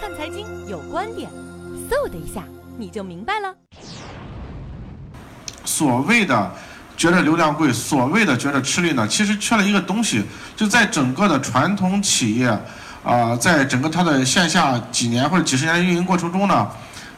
看财经有观点，嗖的一下你就明白了。所谓的觉得流量贵，所谓的觉得吃力呢，其实缺了一个东西，就在整个的传统企业，啊，在整个它的线下几年或者几十年的运营过程中呢，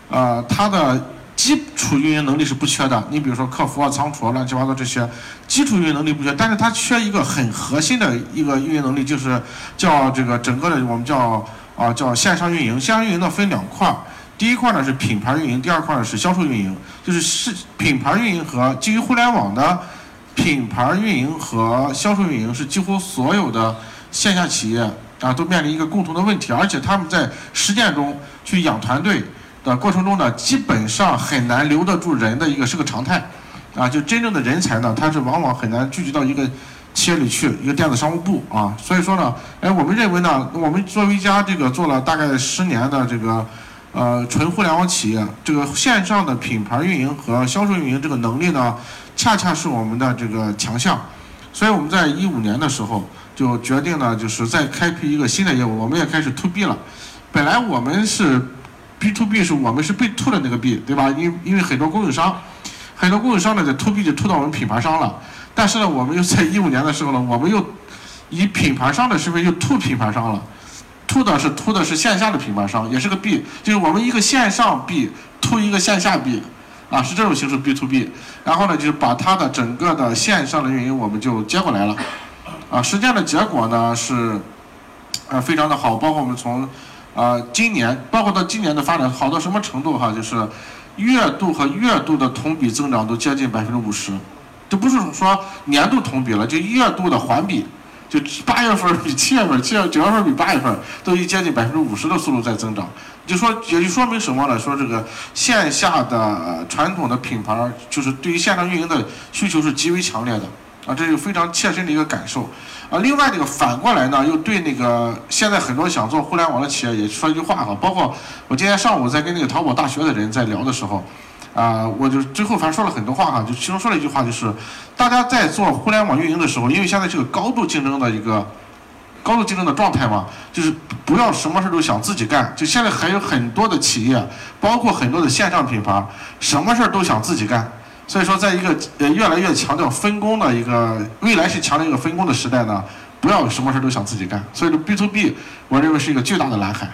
呃，它的基础运营能力是不缺的。你比如说客服啊、仓储啊、乱七八糟这些基础运营能力不缺，但是它缺一个很核心的一个运营能力，就是叫这个整个的我们叫啊叫线上运营。线上运营呢分两块儿。第一块呢是品牌运营，第二块呢是销售运营，就是是品牌运营和基于互联网的品牌运营和销售运营是几乎所有的线下企业啊都面临一个共同的问题，而且他们在实践中去养团队的过程中呢，基本上很难留得住人的一个是个常态，啊，就真正的人才呢，他是往往很难聚集到一个企业里去，一个电子商务部啊，所以说呢，哎，我们认为呢，我们作为一家这个做了大概十年的这个。呃，纯互联网企业这个线上的品牌运营和销售运营这个能力呢，恰恰是我们的这个强项，所以我们在一五年的时候就决定呢，就是再开辟一个新的业务，我们也开始 to B 了。本来我们是 B to B，是我们是被 to 的那个 B，对吧？因因为很多供应商，很多供应商呢在 to B 就 to 到我们品牌商了，但是呢，我们又在一五年的时候呢，我们又以品牌商的身份又 to 品牌商了。to 的是 to 的是线下的品牌商，也是个 B，就是我们一个线上 B，to 一个线下 B，啊，是这种形式 B to B。然后呢，就是把它的整个的线上的运营我们就接过来了，啊，实践的结果呢是，呃，非常的好。包括我们从，呃，今年，包括到今年的发展好到什么程度哈，就是月度和月度的同比增长都接近百分之五十，这不是说年度同比了，就月度的环比。就八月份比七月份，七月九月份比八月份都以接近百分之五十的速度在增长，就说也就说明什么呢？说这个线下的传统的品牌，就是对于线上运营的需求是极为强烈的啊，这是非常切身的一个感受啊。另外这个反过来呢，又对那个现在很多想做互联网的企业也说一句话哈，包括我今天上午在跟那个淘宝大学的人在聊的时候。啊，我就最后反正说了很多话哈，就其中说了一句话，就是大家在做互联网运营的时候，因为现在是个高度竞争的一个高度竞争的状态嘛，就是不要什么事都想自己干。就现在还有很多的企业，包括很多的线上品牌，什么事都想自己干。所以说，在一个呃越来越强调分工的一个未来是强调一个分工的时代呢，不要什么事都想自己干。所以说，B to B，我认为是一个巨大的蓝海。